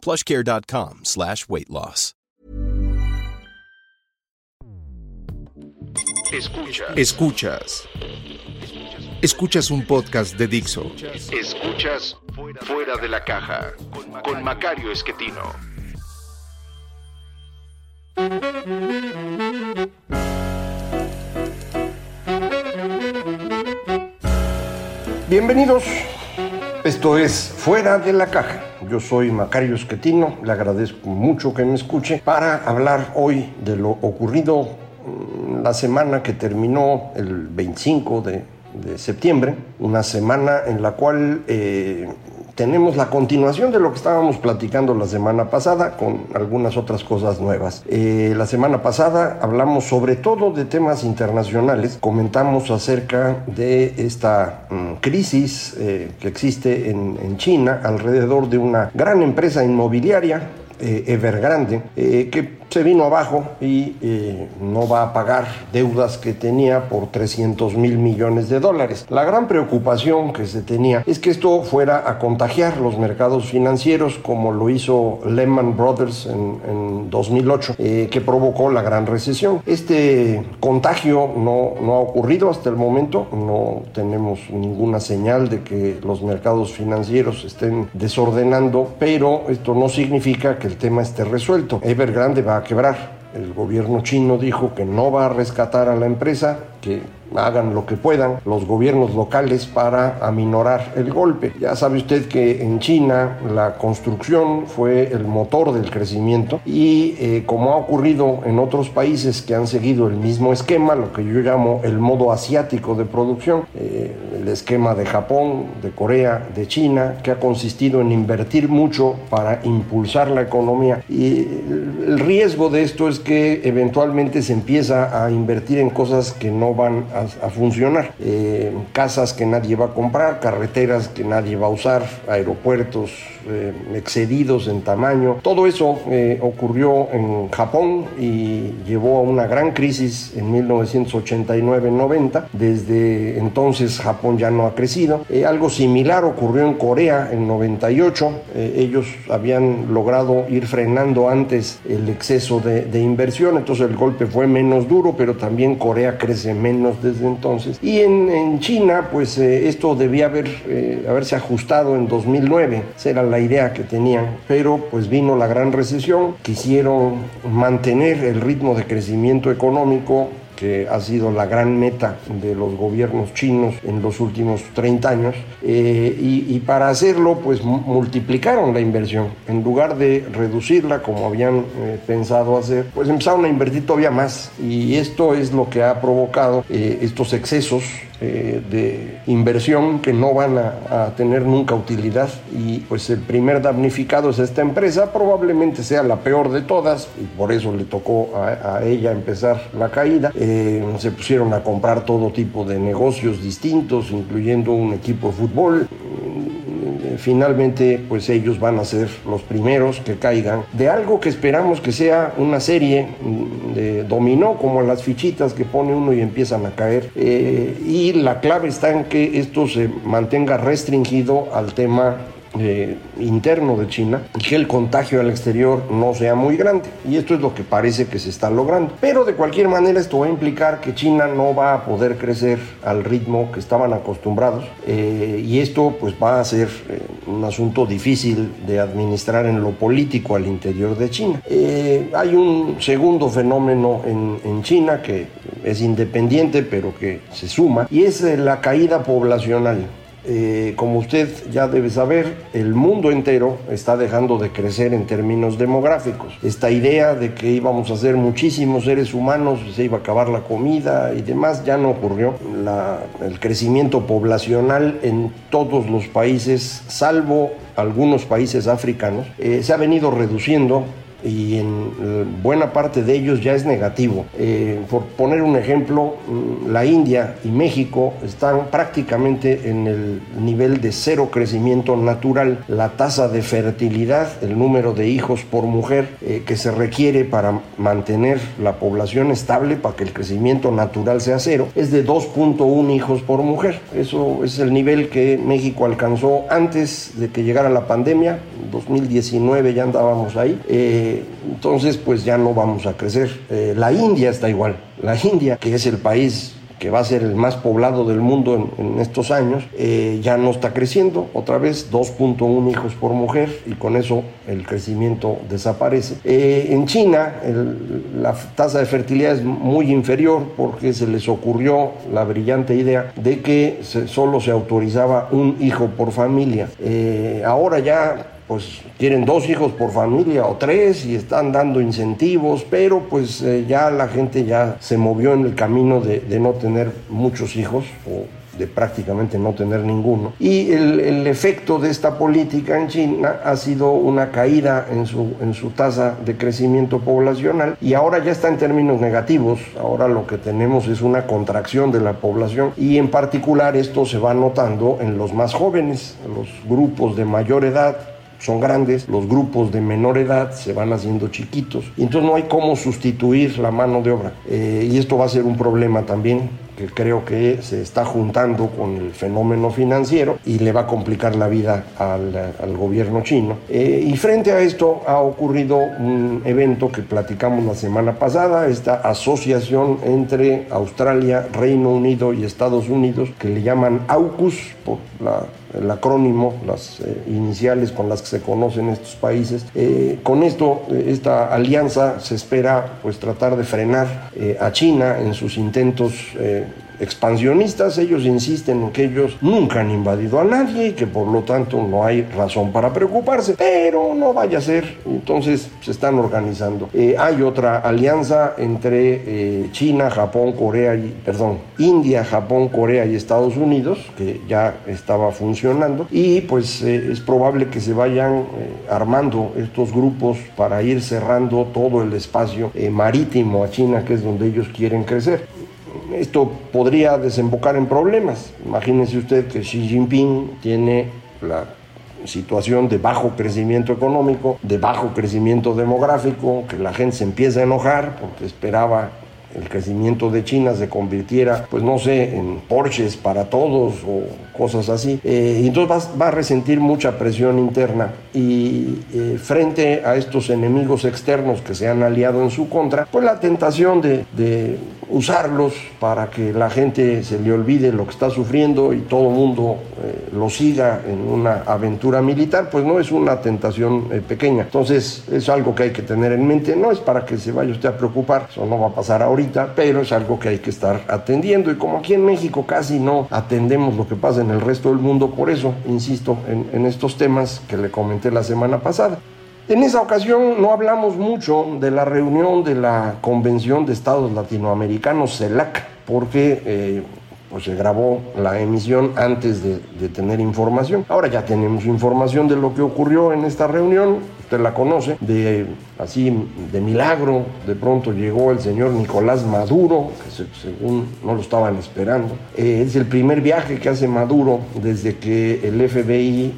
plushcare.com slash weight loss. Escuchas. Escuchas. Escuchas un podcast de Dixo. Escuchas Fuera de la Caja con Macario Esquetino. Bienvenidos. Esto es Fuera de la Caja. Yo soy Macario Esquetino. Le agradezco mucho que me escuche para hablar hoy de lo ocurrido mm, la semana que terminó el 25 de, de septiembre. Una semana en la cual eh, tenemos la continuación de lo que estábamos platicando la semana pasada con algunas otras cosas nuevas. Eh, la semana pasada hablamos sobre todo de temas internacionales, comentamos acerca de esta mm, crisis eh, que existe en, China alrededor de una gran empresa inmobiliaria eh, Evergrande, que se vino abajo y eh, no va a pagar deudas que tenía por 300 mil millones de dólares. La gran preocupación que se tenía es que esto fuera a contagiar los mercados financieros como lo hizo Lehman Brothers en, en 2008, eh, que provocó la gran recesión. Este contagio no, no ha ocurrido hasta el momento, no tenemos ninguna señal de que los mercados financieros estén desordenando, pero esto no significa que el tema esté resuelto. Evergrande va a quebrar. El gobierno chino dijo que no va a rescatar a la empresa, que hagan lo que puedan los gobiernos locales para aminorar el golpe. Ya sabe usted que en China la construcción fue el motor del crecimiento y eh, como ha ocurrido en otros países que han seguido el mismo esquema, lo que yo llamo el modo asiático de producción, eh, el esquema de Japón, de Corea, de China, que ha consistido en invertir mucho para impulsar la economía. Y el riesgo de esto es que eventualmente se empieza a invertir en cosas que no van a funcionar. Eh, casas que nadie va a comprar, carreteras que nadie va a usar, aeropuertos eh, excedidos en tamaño. Todo eso eh, ocurrió en Japón y llevó a una gran crisis en 1989-90. Desde entonces Japón ya no ha crecido. Eh, algo similar ocurrió en Corea en 98. Eh, ellos habían logrado ir frenando antes el exceso de, de, inversión, entonces el golpe fue menos duro, pero también Corea crece menos desde entonces. Y en, en China, pues esto debía haber, haberse ajustado en 2009. Será la idea que tenían, pero pues vino la gran recesión, quisieron mantener el ritmo de crecimiento económico que ha sido la gran meta de los gobiernos chinos en los últimos 30 años, eh, y, y, para hacerlo pues multiplicaron la inversión. En lugar de reducirla como habían eh, pensado hacer, pues empezaron a invertir todavía más, y esto es lo que ha provocado eh, estos excesos eh, de inversión que no van a, tener nunca utilidad. Y pues el primer damnificado es esta empresa, probablemente sea la peor de todas y por eso le tocó a, a ella empezar la caída. Eh, se pusieron a comprar todo tipo de negocios distintos, incluyendo un equipo de fútbol finalmente pues ellos van a ser los primeros que caigan. De algo que esperamos que sea una serie de dominó como las fichitas que pone uno y empiezan a caer. Eh, y la clave está en que esto se mantenga restringido al tema eh, interno de China y que el contagio al exterior no sea muy grande. Y esto es lo que parece que se está logrando. Pero de cualquier manera esto va a implicar que China no va a poder crecer al ritmo que estaban acostumbrados eh, y esto pues va a ser eh, un asunto difícil de administrar en lo político al interior de China. Hay un segundo fenómeno en, en, China que es independiente pero que se suma y es la caída poblacional. Eh, como usted ya debe saber, el mundo entero está dejando de crecer en términos demográficos. Esta idea de que íbamos a ser muchísimos seres humanos, se iba a acabar la comida y demás, ya no ocurrió. El crecimiento poblacional en todos los países, salvo algunos países africanos, eh, se ha venido reduciendo y en buena parte de ellos ya es negativo. Eh, por poner un ejemplo, mm, la India y México están prácticamente en el nivel de cero crecimiento natural. La tasa de fertilidad, el número de hijos por mujer eh, que se requiere para mantener la población estable, para que el crecimiento natural sea cero, es de 2.1 hijos por mujer. Eso es el nivel que México alcanzó antes de que llegara la pandemia. 2019 ya andábamos ahí. Eh, entonces, pues ya no vamos a crecer. Eh, la India está igual. La India, que es el país que va a ser el más poblado del mundo en, estos años, eh, ya no está creciendo. Otra vez 2.1 hijos por mujer y con eso el crecimiento desaparece. Eh, en China la tasa de fertilidad es muy inferior porque se les ocurrió la brillante idea de que solo se autorizaba un hijo por familia. Ahora ya pues tienen dos hijos por familia o tres y están dando incentivos, pero pues eh, ya la gente ya se movió en el camino de, no tener muchos hijos o de prácticamente no tener ninguno. Y el, efecto de esta política en China ha sido una caída en su, en su tasa de crecimiento poblacional y ahora ya está en términos negativos. Ahora lo que tenemos es una contracción de la población y en particular esto se va notando en los más jóvenes, los grupos de mayor edad son grandes, los grupos de menor edad se van haciendo chiquitos y entonces no hay cómo sustituir la mano de obra. Eh, y esto va a ser un problema también que creo que se está juntando con el fenómeno financiero y le va a complicar la vida al, gobierno chino. Eh, y frente a esto ha ocurrido un evento que platicamos la semana pasada, esta asociación entre Australia, Reino Unido y Estados Unidos, que le llaman AUKUS por el acrónimo, las eh, iniciales con las que se conocen estos países. Eh, con esto, esta alianza se espera pues tratar de frenar a China en sus intentos expansionistas, ellos insisten en que ellos nunca han invadido a nadie y que por lo tanto no hay razón para preocuparse, pero no vaya a ser, entonces se están organizando. Eh, hay otra alianza entre eh, China, Japón, Corea y, perdón, India, Japón, Corea y Estados Unidos, que ya estaba funcionando, y pues eh, es probable que se vayan armando estos grupos para ir cerrando todo el espacio marítimo a China, que es donde ellos quieren crecer esto podría desembocar en problemas. Imagínense usted que Xi Jinping tiene la situación de bajo crecimiento económico, de bajo crecimiento demográfico, que la gente se empieza a enojar porque esperaba el crecimiento de China se convirtiera, pues no sé, en Porsches para todos o cosas así. Eh, entonces va, a resentir mucha presión interna y eh, frente a estos enemigos externos que se han aliado en su contra, pues la tentación de, de usarlos para que la gente se le olvide lo que está sufriendo y todo mundo eh, lo siga en una aventura militar, pues no es una tentación pequeña. Entonces es algo que hay que tener en mente, no es para que se vaya usted a preocupar, eso no va a pasar ahora pero es algo que hay que estar atendiendo. Y como aquí en México casi no atendemos lo que pasa en el resto del mundo, por eso insisto en, estos temas que le comenté la semana pasada. En esa ocasión no hablamos mucho de la reunión de la Convención de Estados Latinoamericanos, CELAC, porque eh, pues se grabó la emisión antes de, de, tener información. Ahora ya tenemos información de lo que ocurrió en esta reunión usted la conoce, de así de milagro, de pronto llegó el señor Nicolás Maduro, que según no lo estaban esperando. Eh, es el primer viaje que hace Maduro desde que el FBI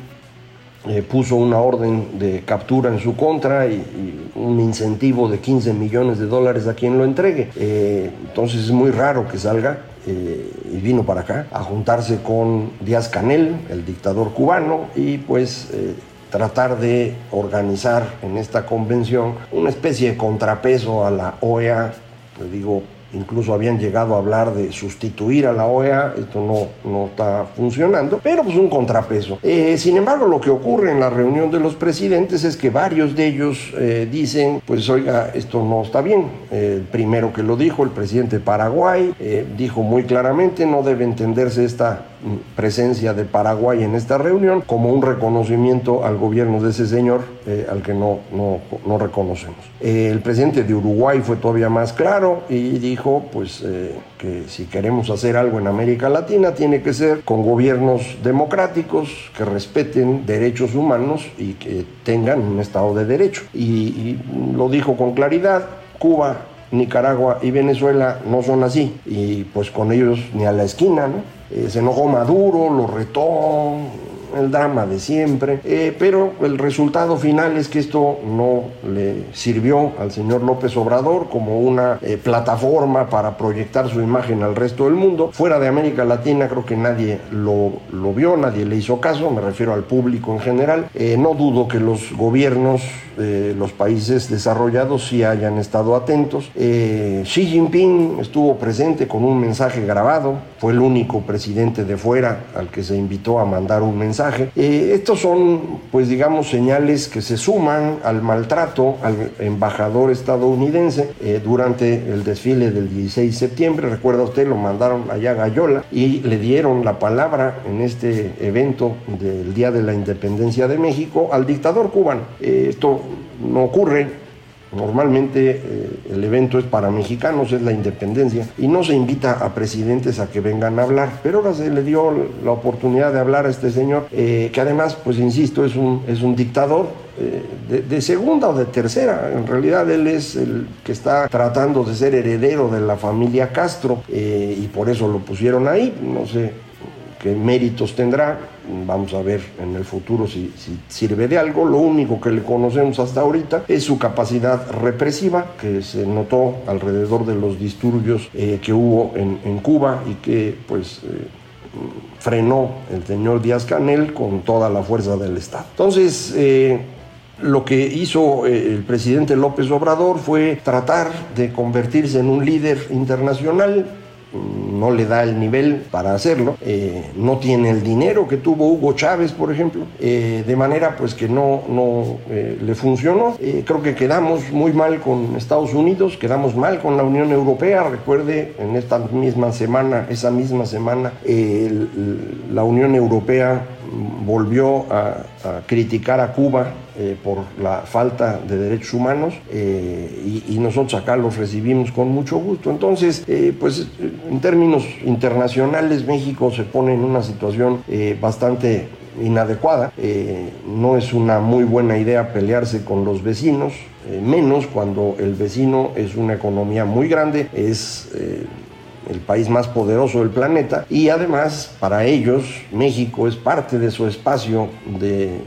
eh, puso una orden de captura en su contra y, un incentivo de 15 millones de dólares a quien lo entregue. Eh, entonces es muy raro que salga. y vino para acá a juntarse con Díaz Canel, el dictador cubano, y pues tratar de organizar en esta convención una especie de contrapeso a la OEA, le digo, incluso habían llegado a hablar de sustituir a la OEA, esto no, no está funcionando, pero pues un contrapeso. Eh, sin embargo, lo que ocurre en la reunión de los presidentes es que varios de ellos eh, dicen, pues oiga, esto no está bien. el primero que lo dijo, el presidente de Paraguay, eh, dijo muy claramente, no debe entenderse esta presencia de Paraguay en esta reunión como un reconocimiento al gobierno de ese señor eh, al que no, no, no reconocemos. Eh, el presidente de Uruguay fue todavía más claro y dijo pues eh, que si queremos hacer algo en América Latina tiene que ser con gobiernos democráticos que respeten derechos humanos y que tengan un Estado de Derecho. y, y lo dijo con claridad, Cuba Nicaragua y Venezuela no son así. Y pues con ellos ni a la esquina, ¿no? Eh, se enojó Maduro, lo retó, el drama de siempre, eh, pero el resultado final es que esto no le sirvió al señor López Obrador como una eh, plataforma para proyectar su imagen al resto del mundo. Fuera de América Latina creo que nadie lo, lo vio, nadie le hizo caso, me refiero al público en general. Eh, no dudo que los gobiernos de los países desarrollados sí hayan estado atentos. Xi Jinping estuvo presente con un mensaje grabado, fue el único presidente de fuera al que se invitó a mandar un mensaje eh, estos son, pues digamos, señales que se suman al maltrato al embajador estadounidense eh, durante el desfile del 16 de septiembre. Recuerda usted, lo mandaron allá a Gallola y le dieron la palabra en este evento del Día de la Independencia de México al dictador cubano. Eh, esto no ocurre Normalmente eh, el evento es para mexicanos, es la independencia, y no se invita a presidentes a que vengan a hablar. Pero ahora se le dio la oportunidad de hablar a este señor, eh, que además, pues insisto, es un, es un dictador, eh, de, segunda o de tercera. En realidad él es el que está tratando de ser heredero de la familia Castro y por eso lo pusieron ahí. No sé qué méritos tendrá. Vamos a ver en el futuro si, sirve de algo. Lo único que le conocemos hasta ahorita es su capacidad represiva, que se notó alrededor de los disturbios eh, que hubo en, Cuba y que pues... Eh, frenó el señor Díaz Canel con toda la fuerza del Estado. Entonces, eh, lo que hizo el presidente López Obrador fue tratar de convertirse en un líder internacional no le da el nivel para hacerlo, eh, no tiene el dinero que tuvo Hugo Chávez, por ejemplo, eh, de manera pues que no, no eh, le funcionó. creo que quedamos muy mal con Estados Unidos, quedamos mal con la Unión Europea. Recuerde, en esta misma semana, esa misma semana, la Unión Europea volvió a, criticar a Cuba por la falta de derechos humanos y, nosotros acá los recibimos con mucho gusto. Entonces, pues en términos internacionales México se pone en una situación bastante inadecuada. no es una muy buena idea pelearse con los vecinos, menos cuando el vecino es una economía muy grande, es el país más poderoso del planeta, y además para ellos México es parte de su espacio de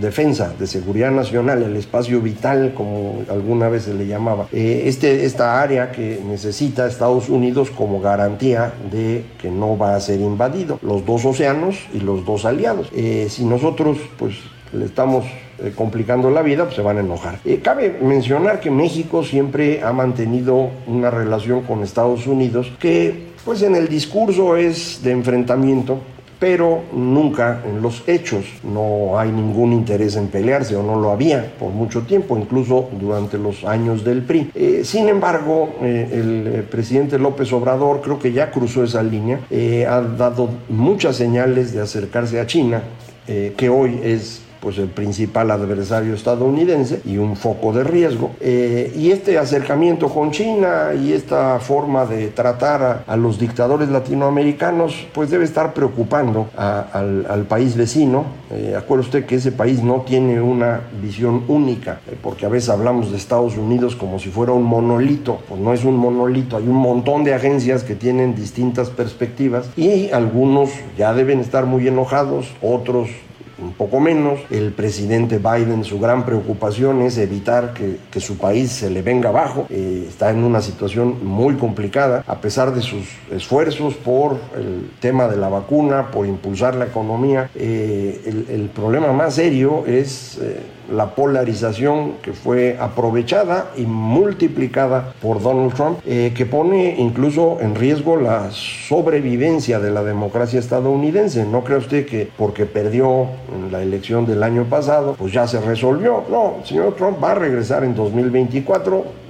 defensa, de seguridad nacional, el espacio vital, como alguna vez se le llamaba, eh, este, esta área que necesita Estados Unidos como garantía de que no va a ser invadido, los dos océanos y los dos aliados. Eh, si nosotros pues le estamos eh, complicando la vida, pues se van a enojar. Cabe mencionar que México siempre ha mantenido una relación con Estados Unidos que, pues en el discurso es de enfrentamiento, pero nunca en los hechos. No hay ningún interés en pelearse o no lo había por mucho tiempo, incluso durante los años del PRI. Eh, sin embargo, el presidente López Obrador creo que ya cruzó esa línea, ha dado muchas señales de acercarse a China, que hoy es pues el principal adversario estadounidense y un foco de riesgo. Eh, y este acercamiento con China y esta forma de tratar a, los dictadores latinoamericanos, pues debe estar preocupando al, país vecino. Eh, acuerde usted que ese país no tiene una visión única, eh, porque a veces hablamos de Estados Unidos como si fuera un monolito, pues no es un monolito, hay un montón de agencias que tienen distintas perspectivas y algunos ya deben estar muy enojados, otros un poco menos. El presidente Biden, su gran preocupación es evitar que, que su país se le venga abajo. Eh, está en una situación muy complicada, a pesar de sus esfuerzos por el tema de la vacuna, por impulsar la economía. Eh, el, el, problema más serio es... La polarización que fue aprovechada y multiplicada por Donald Trump, eh, que pone incluso en riesgo la sobrevivencia de la democracia estadounidense. No cree usted que porque perdió en la elección del año pasado, pues ya se resolvió. No, el señor Trump va a regresar en 2024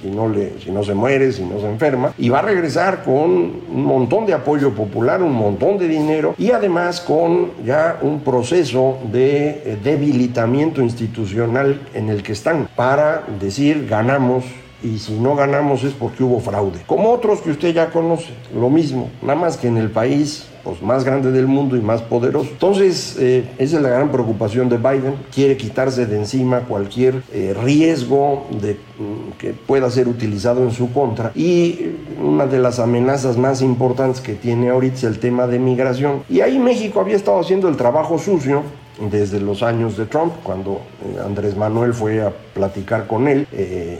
si, no le, si no se muere, si no se enferma, y va a regresar con un montón de apoyo popular, un montón de dinero y además con ya un proceso de eh, debilitamiento institucional en el que están para decir ganamos y si no ganamos es porque hubo fraude. Como otros que usted ya conoce, lo mismo, nada más que en el país pues, más grande del mundo y más poderoso. Entonces, eh, esa es la gran preocupación de Biden. Quiere quitarse de encima cualquier eh, riesgo de, mm, que pueda ser utilizado en su contra. Y una de las amenazas más importantes que tiene ahorita es el tema de migración. Y ahí México había estado haciendo el trabajo sucio desde los años de Trump, cuando eh, Andrés Manuel fue a platicar con él. Eh,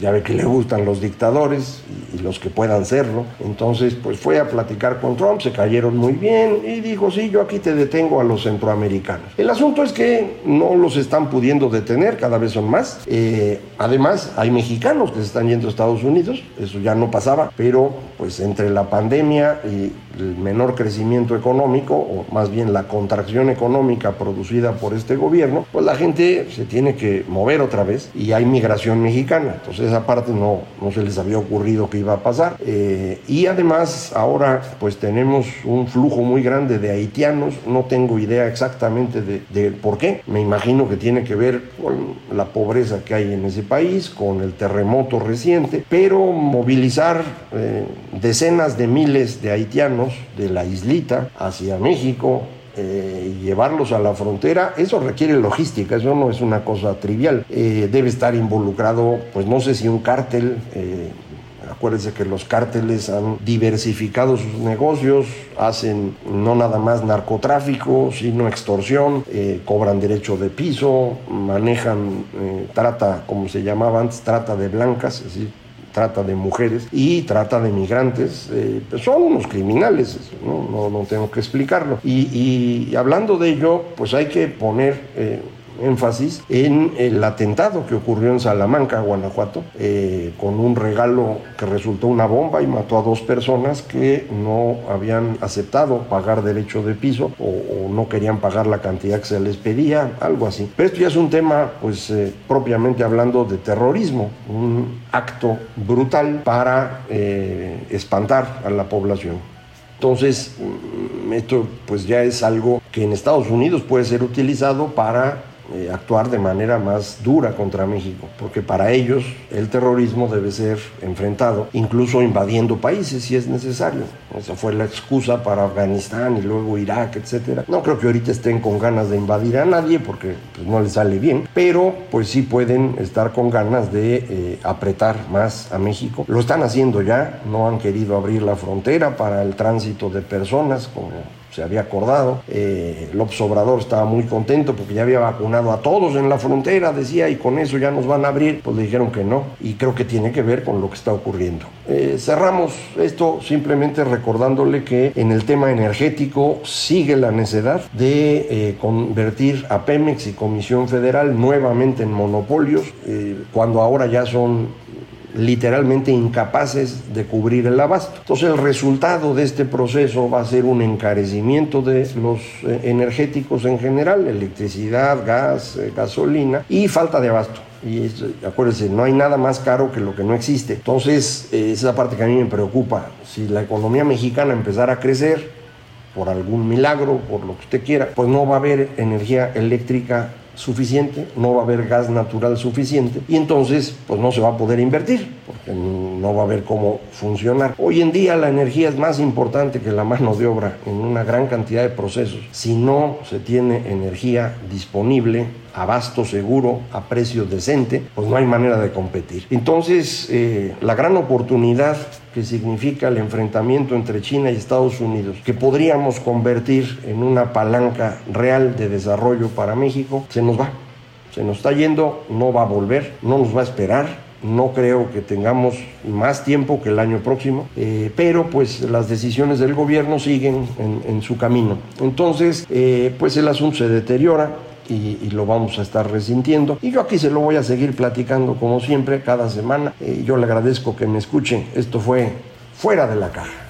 ya ve que le gustan los dictadores y, los que puedan serlo. Entonces, pues fue a platicar con Trump, se cayeron muy bien y dijo, sí, yo aquí te detengo a los centroamericanos. El asunto es que no los están pudiendo detener, cada vez son más. Eh, además, hay mexicanos que se están yendo a Estados Unidos, eso ya no pasaba, pero pues entre la pandemia y el menor crecimiento económico, o más bien la contracción económica producida por este gobierno, pues la gente se tiene que mover otra vez y hay migración mexicana. Entonces esa parte no, no se les había ocurrido que iba a pasar. Eh, y además ahora pues tenemos un flujo muy grande de haitianos, no tengo idea exactamente de, por qué, me imagino que tiene que ver con la pobreza que hay en ese país, con el terremoto reciente, pero movilizar eh, decenas de miles de haitianos de la islita hacia México, eh, llevarlos a la frontera, eso requiere logística, eso no es una cosa trivial. Eh, debe estar involucrado, pues no sé si un cártel. Eh, acuérdense que los cárteles han diversificado sus negocios, hacen no nada más narcotráfico, sino extorsión, cobran derecho de piso, manejan trata, como se llamaba antes, trata de blancas, es decir, trata de mujeres y trata de migrantes, eh, pues son unos criminales, ¿no? No, tengo que explicarlo. Y, y, hablando de ello, pues hay que poner... Eh, énfasis en el atentado que ocurrió en Salamanca, Guanajuato, eh, con un regalo que resultó una bomba y mató a dos personas que no habían aceptado pagar derecho de piso o, no querían pagar la cantidad que se les pedía, algo así. Pero esto ya es un tema, pues, eh, propiamente hablando de terrorismo, un acto brutal para eh, espantar a la población. Entonces, mm, esto pues ya es algo que en Estados Unidos puede ser utilizado para eh, actuar de manera más dura contra México, porque para ellos el terrorismo debe ser enfrentado, incluso invadiendo países si es necesario. Esa fue la excusa para Afganistán y luego Irak, etc. No creo que ahorita estén con ganas de invadir a nadie porque pues, no les sale bien, pero pues sí pueden estar con ganas de eh, apretar más a México. Lo están haciendo ya, no han querido abrir la frontera para el tránsito de personas como se había acordado. Eh, Obrador estaba muy contento porque ya había vacunado a todos en la frontera, decía, y con eso ya nos van a abrir. Pues le dijeron que no, y creo que tiene que ver con lo que está ocurriendo. Eh, cerramos esto simplemente recordándole que en el tema energético sigue la necesidad de eh, convertir a Pemex y Comisión Federal nuevamente en monopolios, eh, cuando ahora ya son literalmente incapaces de cubrir el abasto. Entonces el resultado de este proceso va a ser un encarecimiento de los eh, energéticos en general, electricidad, gas, eh, gasolina y falta de abasto. Y acuérdense, no hay nada más caro que lo que no existe. Entonces, eh, esa parte que a mí me preocupa. Si la economía mexicana empezara a crecer, por algún milagro, por lo que usted quiera, pues no va a haber energía eléctrica suficiente, no va a haber gas natural suficiente y entonces pues no se va a poder invertir porque no va a haber cómo funcionar. Hoy en día la energía es más importante que la mano de obra en una gran cantidad de procesos. Si no se tiene energía disponible, abasto seguro, a precio decente, pues no hay manera de competir. Entonces, eh, la gran oportunidad que significa el enfrentamiento entre China y Estados Unidos, que podríamos convertir en una palanca real de desarrollo para México, se nos va. Se nos está yendo, no va a volver, no nos va a esperar, no creo que tengamos más tiempo que el año próximo, eh, pero pues las decisiones del gobierno siguen en, su camino. Entonces, eh, pues el asunto se deteriora, y, lo vamos a estar resintiendo. Y yo aquí se lo voy a seguir platicando como siempre, cada semana. y yo le agradezco que me escuchen. Esto fue Fuera de la Caja.